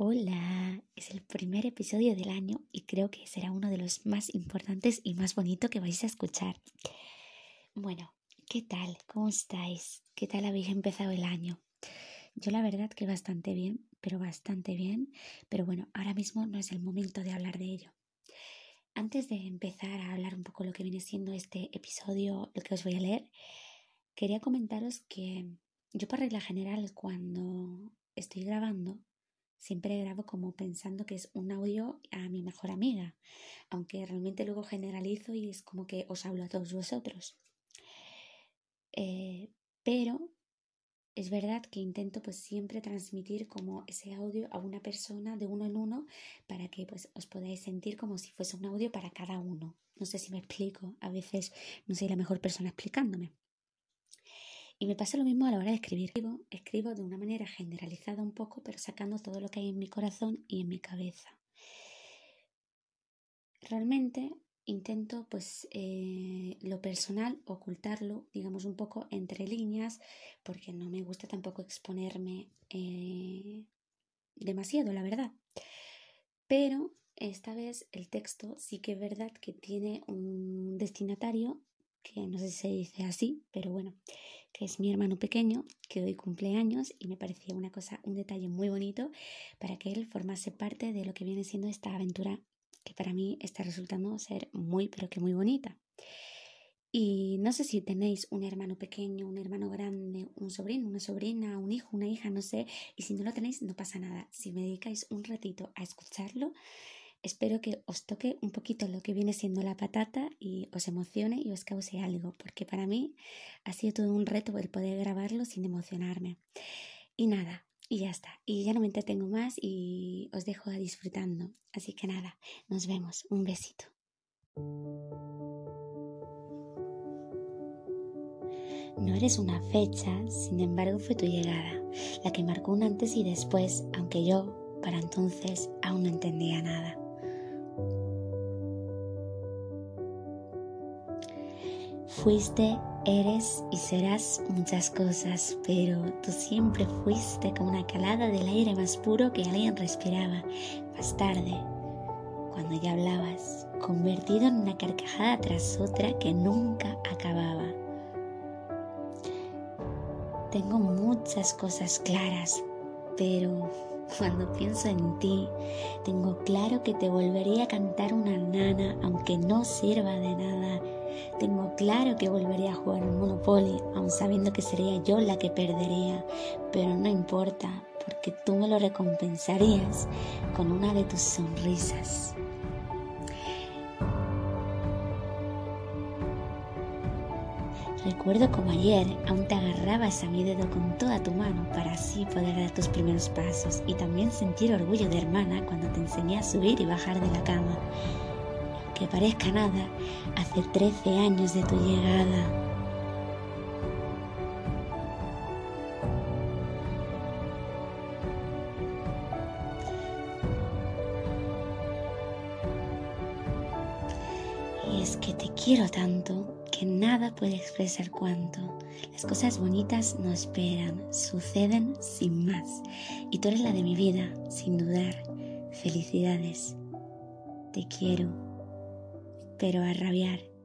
Hola, es el primer episodio del año y creo que será uno de los más importantes y más bonito que vais a escuchar. Bueno, ¿qué tal? ¿Cómo estáis? ¿Qué tal habéis empezado el año? Yo la verdad que bastante bien, pero bastante bien, pero bueno, ahora mismo no es el momento de hablar de ello. Antes de empezar a hablar un poco lo que viene siendo este episodio, lo que os voy a leer, quería comentaros que yo por regla general cuando estoy grabando siempre grabo como pensando que es un audio a mi mejor amiga, aunque realmente luego generalizo y es como que os hablo a todos vosotros. Eh, pero es verdad que intento pues siempre transmitir como ese audio a una persona de uno en uno para que pues os podáis sentir como si fuese un audio para cada uno. No sé si me explico, a veces no soy la mejor persona explicándome. Y me pasa lo mismo a la hora de escribir. Escribo, de una manera generalizada un poco, pero sacando todo lo que hay en mi corazón y en mi cabeza. Realmente intento, pues, eh, lo personal, ocultarlo, digamos, un poco entre líneas, porque no me gusta tampoco exponerme eh, demasiado, la verdad. Pero esta vez el texto sí que es verdad que tiene un destinatario, que no sé si se dice así, pero bueno, que es mi hermano pequeño, que hoy cumple años y me parecía una cosa, un detalle muy bonito para que él formase parte de lo que viene siendo esta aventura que para mí está resultando ser muy, pero que muy bonita. Y no sé si tenéis un hermano pequeño, un hermano grande, un sobrino, una sobrina, un hijo, una hija, no sé. Y si no lo tenéis, no pasa nada. Si me dedicáis un ratito a escucharlo, Espero que os toque un poquito lo que viene siendo la patata y os emocione y os cause algo, porque para mí ha sido todo un reto el poder grabarlo sin emocionarme. Y nada, y ya está. Y ya no me entretengo más y os dejo disfrutando. Así que nada, nos vemos. Un besito. No eres una fecha, sin embargo fue tu llegada, la que marcó un antes y después, aunque yo, para entonces, aún no entendía nada. Fuiste, eres y serás muchas cosas, pero tú siempre fuiste como una calada del aire más puro que alguien respiraba. Más tarde, cuando ya hablabas, convertido en una carcajada tras otra que nunca acababa. Tengo muchas cosas claras, pero cuando pienso en ti, tengo claro que te volvería a cantar una nana aunque no sirva de nada tengo claro que volvería a jugar al Monopoly, aun sabiendo que sería yo la que perdería, pero no importa, porque tú me lo recompensarías con una de tus sonrisas. Recuerdo como ayer aún te agarrabas a mi dedo con toda tu mano para así poder dar tus primeros pasos y también sentir orgullo de hermana cuando te enseñé a subir y bajar de la cama que parezca nada, hace 13 años de tu llegada. Y es que te quiero tanto que nada puede expresar cuánto. Las cosas bonitas no esperan, suceden sin más. Y tú eres la de mi vida, sin dudar. Felicidades. Te quiero pero a rabiar.